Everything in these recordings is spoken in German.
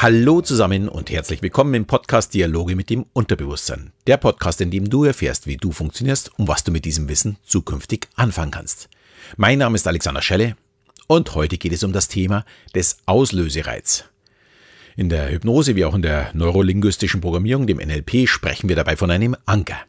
Hallo zusammen und herzlich willkommen im Podcast Dialoge mit dem Unterbewusstsein. Der Podcast, in dem du erfährst, wie du funktionierst und was du mit diesem Wissen zukünftig anfangen kannst. Mein Name ist Alexander Schelle und heute geht es um das Thema des Auslösereiz. In der Hypnose wie auch in der neurolinguistischen Programmierung, dem NLP, sprechen wir dabei von einem Anker.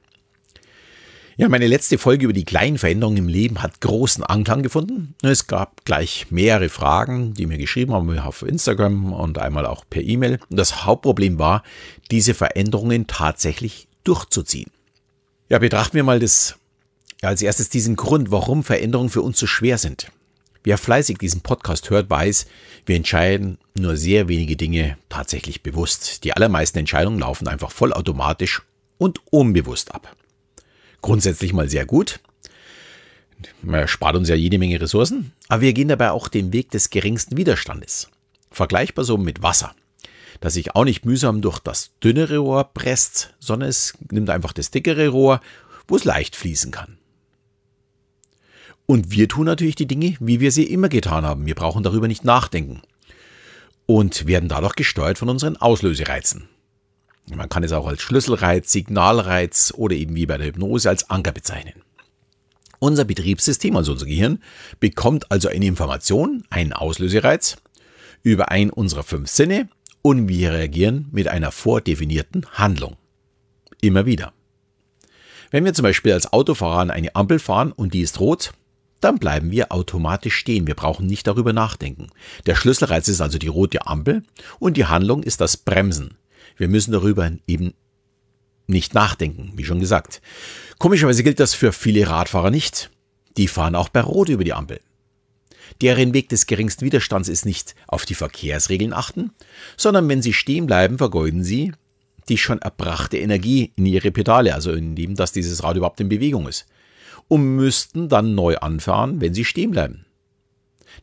Ja, meine letzte Folge über die kleinen Veränderungen im Leben hat großen Anklang gefunden. Es gab gleich mehrere Fragen, die mir geschrieben haben auf Instagram und einmal auch per E-Mail. Das Hauptproblem war, diese Veränderungen tatsächlich durchzuziehen. Ja, betrachten wir mal das als erstes diesen Grund, warum Veränderungen für uns so schwer sind. Wer fleißig diesen Podcast hört, weiß, wir entscheiden nur sehr wenige Dinge tatsächlich bewusst. Die allermeisten Entscheidungen laufen einfach vollautomatisch und unbewusst ab grundsätzlich mal sehr gut. Man spart uns ja jede Menge Ressourcen, aber wir gehen dabei auch den Weg des geringsten Widerstandes. Vergleichbar so mit Wasser, das sich auch nicht mühsam durch das dünnere Rohr presst, sondern es nimmt einfach das dickere Rohr, wo es leicht fließen kann. Und wir tun natürlich die Dinge, wie wir sie immer getan haben. Wir brauchen darüber nicht nachdenken und werden dadurch gesteuert von unseren Auslösereizen. Man kann es auch als Schlüsselreiz, Signalreiz oder eben wie bei der Hypnose als Anker bezeichnen. Unser Betriebssystem, also unser Gehirn, bekommt also eine Information, einen Auslösereiz, über einen unserer fünf Sinne und wir reagieren mit einer vordefinierten Handlung. Immer wieder. Wenn wir zum Beispiel als Autofahrer an eine Ampel fahren und die ist rot, dann bleiben wir automatisch stehen. Wir brauchen nicht darüber nachdenken. Der Schlüsselreiz ist also die rote Ampel und die Handlung ist das Bremsen. Wir müssen darüber eben nicht nachdenken, wie schon gesagt. Komischerweise gilt das für viele Radfahrer nicht. Die fahren auch bei Rot über die Ampel. Deren Weg des geringsten Widerstands ist nicht auf die Verkehrsregeln achten, sondern wenn sie stehen bleiben, vergeuden sie die schon erbrachte Energie in ihre Pedale, also in dem, dass dieses Rad überhaupt in Bewegung ist, und müssten dann neu anfahren, wenn sie stehen bleiben.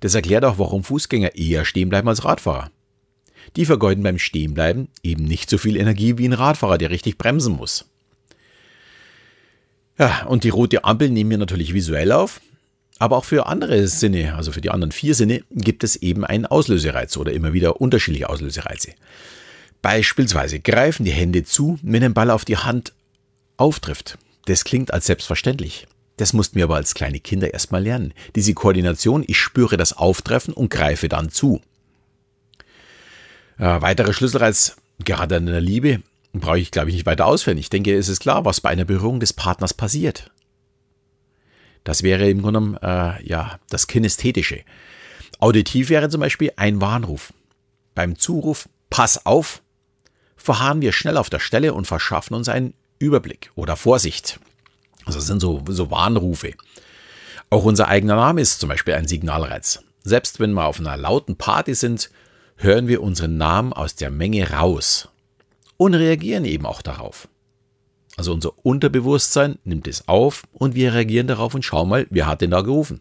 Das erklärt auch, warum Fußgänger eher stehen bleiben als Radfahrer. Die vergeuden beim Stehenbleiben eben nicht so viel Energie wie ein Radfahrer, der richtig bremsen muss. Ja, und die rote Ampel nehmen wir natürlich visuell auf. Aber auch für andere Sinne, also für die anderen vier Sinne, gibt es eben einen Auslösereiz oder immer wieder unterschiedliche Auslösereize. Beispielsweise greifen die Hände zu, wenn ein Ball auf die Hand auftrifft. Das klingt als selbstverständlich. Das mussten wir aber als kleine Kinder erstmal lernen. Diese Koordination, ich spüre das Auftreffen und greife dann zu. Äh, weitere Schlüsselreiz, gerade in der Liebe, brauche ich, glaube ich, nicht weiter ausführen. Ich denke, es ist klar, was bei einer Berührung des Partners passiert. Das wäre im Grunde genommen äh, ja, das Kinästhetische. Auditiv wäre zum Beispiel ein Warnruf. Beim Zuruf Pass auf, verharren wir schnell auf der Stelle und verschaffen uns einen Überblick oder Vorsicht. Also das sind so, so Warnrufe. Auch unser eigener Name ist zum Beispiel ein Signalreiz. Selbst wenn wir auf einer lauten Party sind, hören wir unseren Namen aus der Menge raus und reagieren eben auch darauf. Also unser Unterbewusstsein nimmt es auf und wir reagieren darauf und schauen mal, wer hat denn da gerufen.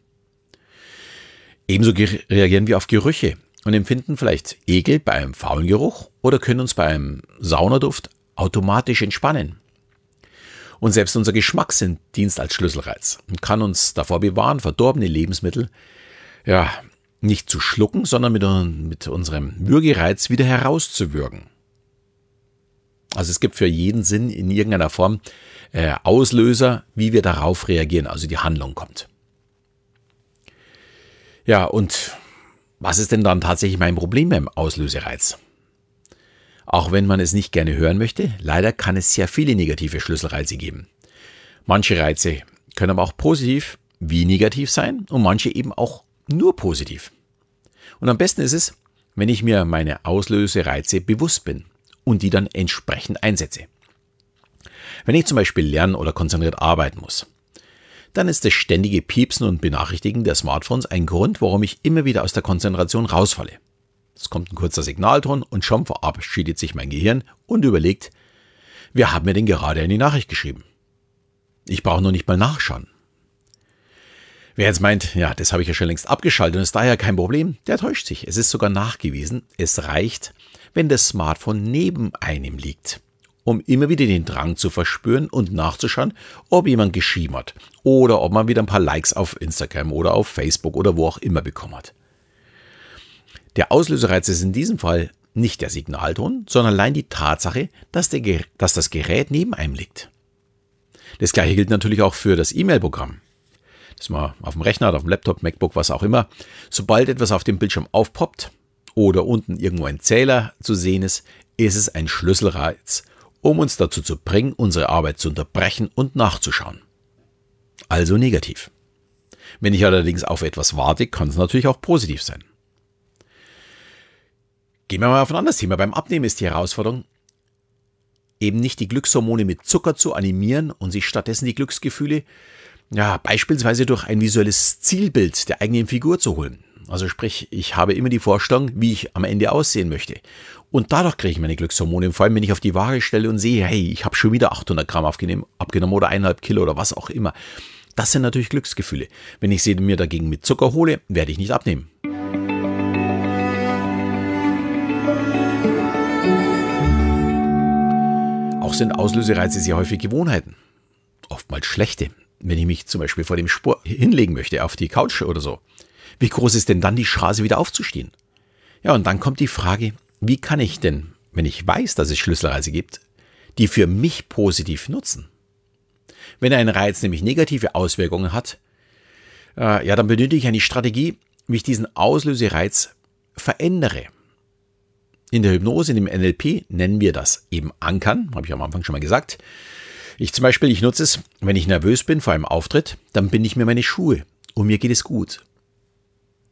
Ebenso reagieren wir auf Gerüche und empfinden vielleicht Ekel bei einem faulen Geruch oder können uns bei einem Saunaduft automatisch entspannen. Und selbst unser Geschmackssinn dient als Schlüsselreiz und kann uns davor bewahren, verdorbene Lebensmittel ja, nicht zu schlucken, sondern mit, mit unserem Würgereiz wieder herauszuwürgen. Also es gibt für jeden Sinn in irgendeiner Form äh, Auslöser, wie wir darauf reagieren, also die Handlung kommt. Ja, und was ist denn dann tatsächlich mein Problem beim Auslösereiz? Auch wenn man es nicht gerne hören möchte, leider kann es sehr viele negative Schlüsselreize geben. Manche Reize können aber auch positiv wie negativ sein und manche eben auch nur positiv. Und am besten ist es, wenn ich mir meine Auslösereize bewusst bin und die dann entsprechend einsetze. Wenn ich zum Beispiel lernen oder konzentriert arbeiten muss, dann ist das ständige Piepsen und Benachrichtigen der Smartphones ein Grund, warum ich immer wieder aus der Konzentration rausfalle. Es kommt ein kurzer Signalton und schon verabschiedet sich mein Gehirn und überlegt, wer hat mir denn gerade eine Nachricht geschrieben? Ich brauche nur nicht mal nachschauen. Wer jetzt meint, ja, das habe ich ja schon längst abgeschaltet und ist daher kein Problem, der täuscht sich. Es ist sogar nachgewiesen, es reicht, wenn das Smartphone neben einem liegt, um immer wieder den Drang zu verspüren und nachzuschauen, ob jemand geschrieben hat oder ob man wieder ein paar Likes auf Instagram oder auf Facebook oder wo auch immer bekommen hat. Der Auslösereiz ist in diesem Fall Nicht der Signalton, sondern allein die Tatsache, dass, der, dass das Gerät neben einem liegt. Das gleiche gilt natürlich auch für das E-Mail-Programm. Das man auf dem Rechner, auf dem Laptop, MacBook, was auch immer. Sobald etwas auf dem Bildschirm aufpoppt oder unten irgendwo ein Zähler zu sehen ist, ist es ein Schlüsselreiz, um uns dazu zu bringen, unsere Arbeit zu unterbrechen und nachzuschauen. Also negativ. Wenn ich allerdings auf etwas warte, kann es natürlich auch positiv sein. Gehen wir mal auf ein anderes Thema. Beim Abnehmen ist die Herausforderung, eben nicht die Glückshormone mit Zucker zu animieren und sich stattdessen die Glücksgefühle, ja, beispielsweise durch ein visuelles Zielbild der eigenen Figur zu holen. Also sprich, ich habe immer die Vorstellung, wie ich am Ende aussehen möchte. Und dadurch kriege ich meine Glückshormone. Vor allem, wenn ich auf die Waage stelle und sehe, hey, ich habe schon wieder 800 Gramm abgenommen, oder eineinhalb Kilo oder was auch immer. Das sind natürlich Glücksgefühle. Wenn ich sie mir dagegen mit Zucker hole, werde ich nicht abnehmen. Auch sind Auslösereize sehr häufig Gewohnheiten. Oftmals schlechte. Wenn ich mich zum Beispiel vor dem Sport hinlegen möchte, auf die Couch oder so. Wie groß ist denn dann die Chance, wieder aufzustehen? Ja, und dann kommt die Frage, wie kann ich denn, wenn ich weiß, dass es Schlüsselreize gibt, die für mich positiv nutzen? Wenn ein Reiz nämlich negative Auswirkungen hat, äh, ja, dann benötige ich eine Strategie, wie ich diesen Auslösereiz verändere. In der Hypnose, in dem NLP nennen wir das eben Ankern, habe ich am Anfang schon mal gesagt. Ich zum Beispiel, ich nutze es, wenn ich nervös bin vor einem Auftritt, dann binde ich mir meine Schuhe und mir geht es gut.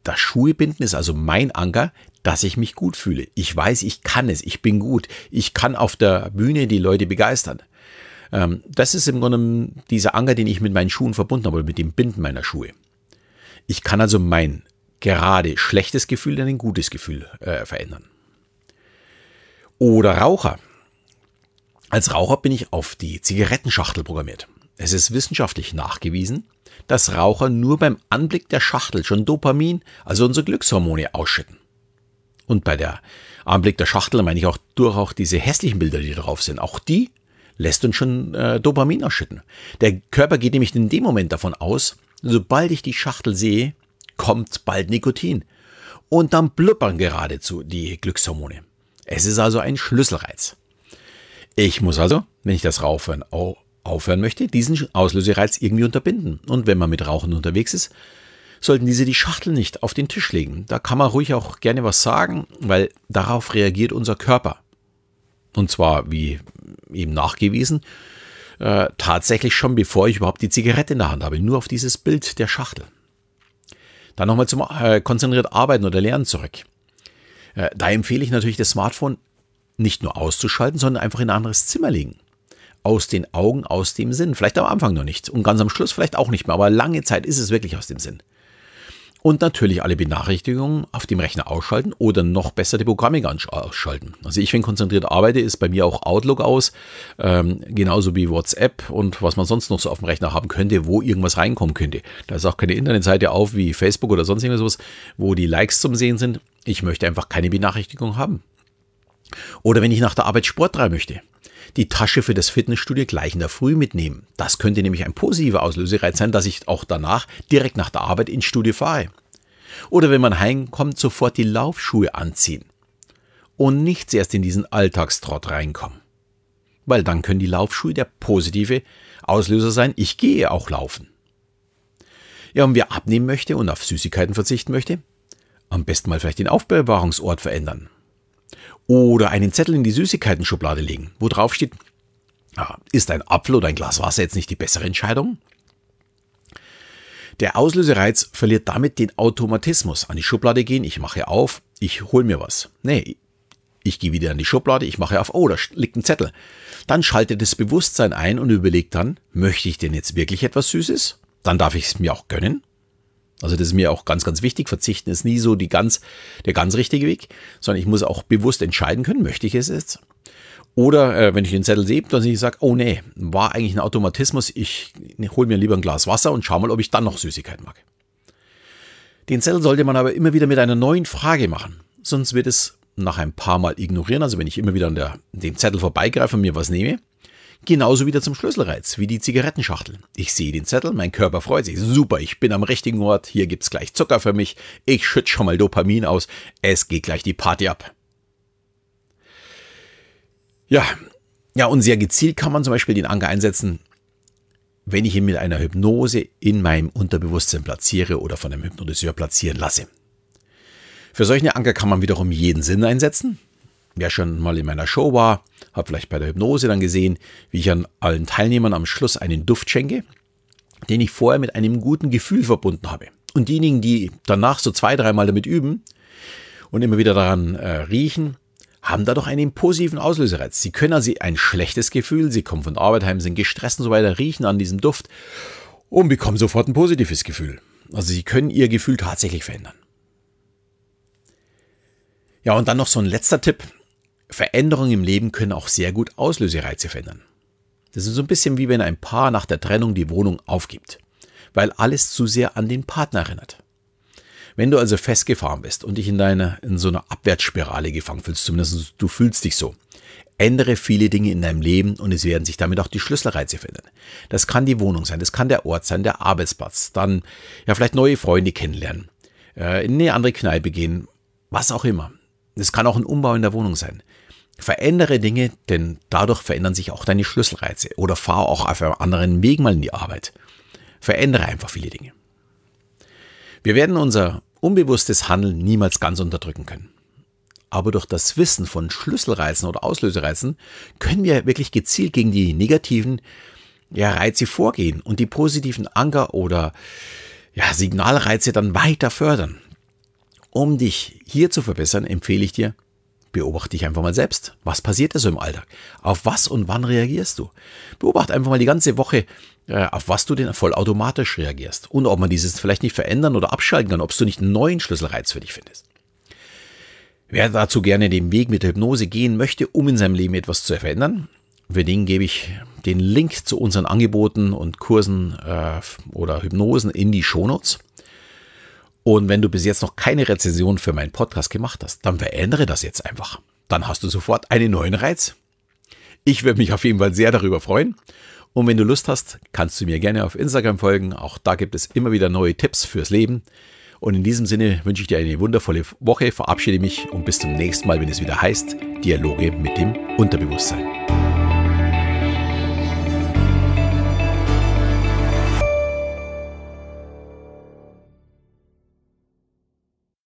Das Schuhebinden ist also mein Anker, dass ich mich gut fühle. Ich weiß, ich kann es, ich bin gut. Ich kann auf der Bühne die Leute begeistern. Ähm, das ist im Grunde dieser Anker, den ich mit meinen Schuhen verbunden habe, mit dem Binden meiner Schuhe. Ich kann also mein gerade schlechtes Gefühl in ein gutes Gefühl äh, verändern. Oder Raucher. Als Raucher bin ich auf die Zigarettenschachtel programmiert. Es ist wissenschaftlich nachgewiesen, dass Raucher nur beim Anblick der Schachtel schon Dopamin, also unsere Glückshormone, ausschütten. Und bei der Anblick der Schachtel meine ich auch durch auch diese hässlichen Bilder, die drauf sind. Auch die lässt uns schon äh, Dopamin ausschütten. Der Körper geht nämlich in dem Moment davon aus, sobald ich die Schachtel sehe, kommt bald Nikotin. Und dann blubbern geradezu die Glückshormone. Es ist also ein Schlüsselreiz. Ich muss also, wenn ich das Rauchen aufhören möchte, diesen Auslösereiz irgendwie unterbinden. Und wenn man mit Rauchen unterwegs ist, sollten diese die Schachtel nicht auf den Tisch legen. Da kann man ruhig auch gerne was sagen, weil darauf reagiert unser Körper. Und zwar, wie eben nachgewiesen, äh, tatsächlich schon bevor ich überhaupt die Zigarette in der Hand habe, nur auf dieses Bild der Schachtel. Dann nochmal zum äh, konzentriert Arbeiten oder Lernen zurück. Äh, da empfehle ich natürlich das Smartphone nicht nur auszuschalten, sondern einfach in ein anderes Zimmer legen. Aus den Augen, aus dem Sinn. Vielleicht am Anfang noch nicht und ganz am Schluss vielleicht auch nicht mehr, aber lange Zeit ist es wirklich aus dem Sinn. Und natürlich alle Benachrichtigungen auf dem Rechner ausschalten oder noch besser die Programme ausschalten. Also ich, wenn konzentriert arbeite, ist bei mir auch Outlook aus, ähm, genauso wie WhatsApp und was man sonst noch so auf dem Rechner haben könnte, wo irgendwas reinkommen könnte. Da ist auch keine Internetseite auf wie Facebook oder sonst irgendwas, wo die Likes zum Sehen sind. Ich möchte einfach keine Benachrichtigung haben. Oder wenn ich nach der Arbeit Sport treiben möchte, die Tasche für das Fitnessstudio gleich in der Früh mitnehmen. Das könnte nämlich ein positiver Auslösereiz sein, dass ich auch danach direkt nach der Arbeit ins Studio fahre. Oder wenn man heimkommt, sofort die Laufschuhe anziehen. Und nicht erst in diesen Alltagstrott reinkommen. Weil dann können die Laufschuhe der positive Auslöser sein, ich gehe auch laufen. Ja, und wer abnehmen möchte und auf Süßigkeiten verzichten möchte, am besten mal vielleicht den Aufbewahrungsort verändern. Oder einen Zettel in die Süßigkeiten-Schublade legen, wo drauf steht, ah, ist ein Apfel oder ein Glas Wasser jetzt nicht die bessere Entscheidung? Der Auslösereiz verliert damit den Automatismus. An die Schublade gehen, ich mache auf, ich hole mir was. Nee, ich gehe wieder an die Schublade, ich mache auf, oh, da liegt ein Zettel. Dann schaltet das Bewusstsein ein und überlegt dann, möchte ich denn jetzt wirklich etwas Süßes? Dann darf ich es mir auch gönnen. Also das ist mir auch ganz, ganz wichtig. Verzichten ist nie so die ganz, der ganz richtige Weg, sondern ich muss auch bewusst entscheiden können, möchte ich es jetzt? Oder äh, wenn ich den Zettel sehe, ich sage, oh nee, war eigentlich ein Automatismus, ich hole mir lieber ein Glas Wasser und schau mal, ob ich dann noch Süßigkeit mag. Den Zettel sollte man aber immer wieder mit einer neuen Frage machen, sonst wird es nach ein paar Mal ignorieren. Also wenn ich immer wieder an der, dem Zettel vorbeigreife und mir was nehme, Genauso wieder zum Schlüsselreiz, wie die Zigarettenschachtel. Ich sehe den Zettel, mein Körper freut sich. Super, ich bin am richtigen Ort, hier gibt's gleich Zucker für mich. Ich schütte schon mal Dopamin aus. Es geht gleich die Party ab. Ja, ja, und sehr gezielt kann man zum Beispiel den Anker einsetzen, wenn ich ihn mit einer Hypnose in meinem Unterbewusstsein platziere oder von einem Hypnotiseur platzieren lasse. Für solche Anker kann man wiederum jeden Sinn einsetzen. Wer schon mal in meiner Show war, hat vielleicht bei der Hypnose dann gesehen, wie ich an allen Teilnehmern am Schluss einen Duft schenke, den ich vorher mit einem guten Gefühl verbunden habe. Und diejenigen, die danach so zwei, dreimal damit üben und immer wieder daran äh, riechen, haben dadurch einen positiven Auslösereiz. Sie können also ein schlechtes Gefühl, sie kommen von Arbeit heim, sind gestresst und so weiter, riechen an diesem Duft und bekommen sofort ein positives Gefühl. Also sie können ihr Gefühl tatsächlich verändern. Ja, und dann noch so ein letzter Tipp. Veränderungen im Leben können auch sehr gut Auslösereize verändern. Das ist so ein bisschen wie wenn ein Paar nach der Trennung die Wohnung aufgibt, weil alles zu sehr an den Partner erinnert. Wenn du also festgefahren bist und dich in deiner, in so einer Abwärtsspirale gefangen fühlst, zumindest du fühlst dich so, ändere viele Dinge in deinem Leben und es werden sich damit auch die Schlüsselreize verändern. Das kann die Wohnung sein, das kann der Ort sein, der Arbeitsplatz, dann ja vielleicht neue Freunde kennenlernen, äh, in eine andere Kneipe gehen, was auch immer. Das kann auch ein Umbau in der Wohnung sein. Verändere Dinge, denn dadurch verändern sich auch deine Schlüsselreize oder fahr auch auf einem anderen Weg mal in die Arbeit. Verändere einfach viele Dinge. Wir werden unser unbewusstes Handeln niemals ganz unterdrücken können. Aber durch das Wissen von Schlüsselreizen oder Auslösereizen können wir wirklich gezielt gegen die negativen ja, Reize vorgehen und die positiven Anker oder ja, Signalreize dann weiter fördern. Um dich hier zu verbessern, empfehle ich dir, beobachte dich einfach mal selbst. Was passiert da so im Alltag? Auf was und wann reagierst du? Beobachte einfach mal die ganze Woche, äh, auf was du denn vollautomatisch reagierst und ob man dieses vielleicht nicht verändern oder abschalten kann, ob du nicht einen neuen Schlüsselreiz für dich findest. Wer dazu gerne den Weg mit der Hypnose gehen möchte, um in seinem Leben etwas zu verändern, für den gebe ich den Link zu unseren Angeboten und Kursen äh, oder Hypnosen in die Shownotes. Und wenn du bis jetzt noch keine Rezension für meinen Podcast gemacht hast, dann verändere das jetzt einfach. Dann hast du sofort einen neuen Reiz. Ich würde mich auf jeden Fall sehr darüber freuen. Und wenn du Lust hast, kannst du mir gerne auf Instagram folgen. Auch da gibt es immer wieder neue Tipps fürs Leben. Und in diesem Sinne wünsche ich dir eine wundervolle Woche, verabschiede mich und bis zum nächsten Mal, wenn es wieder heißt Dialoge mit dem Unterbewusstsein.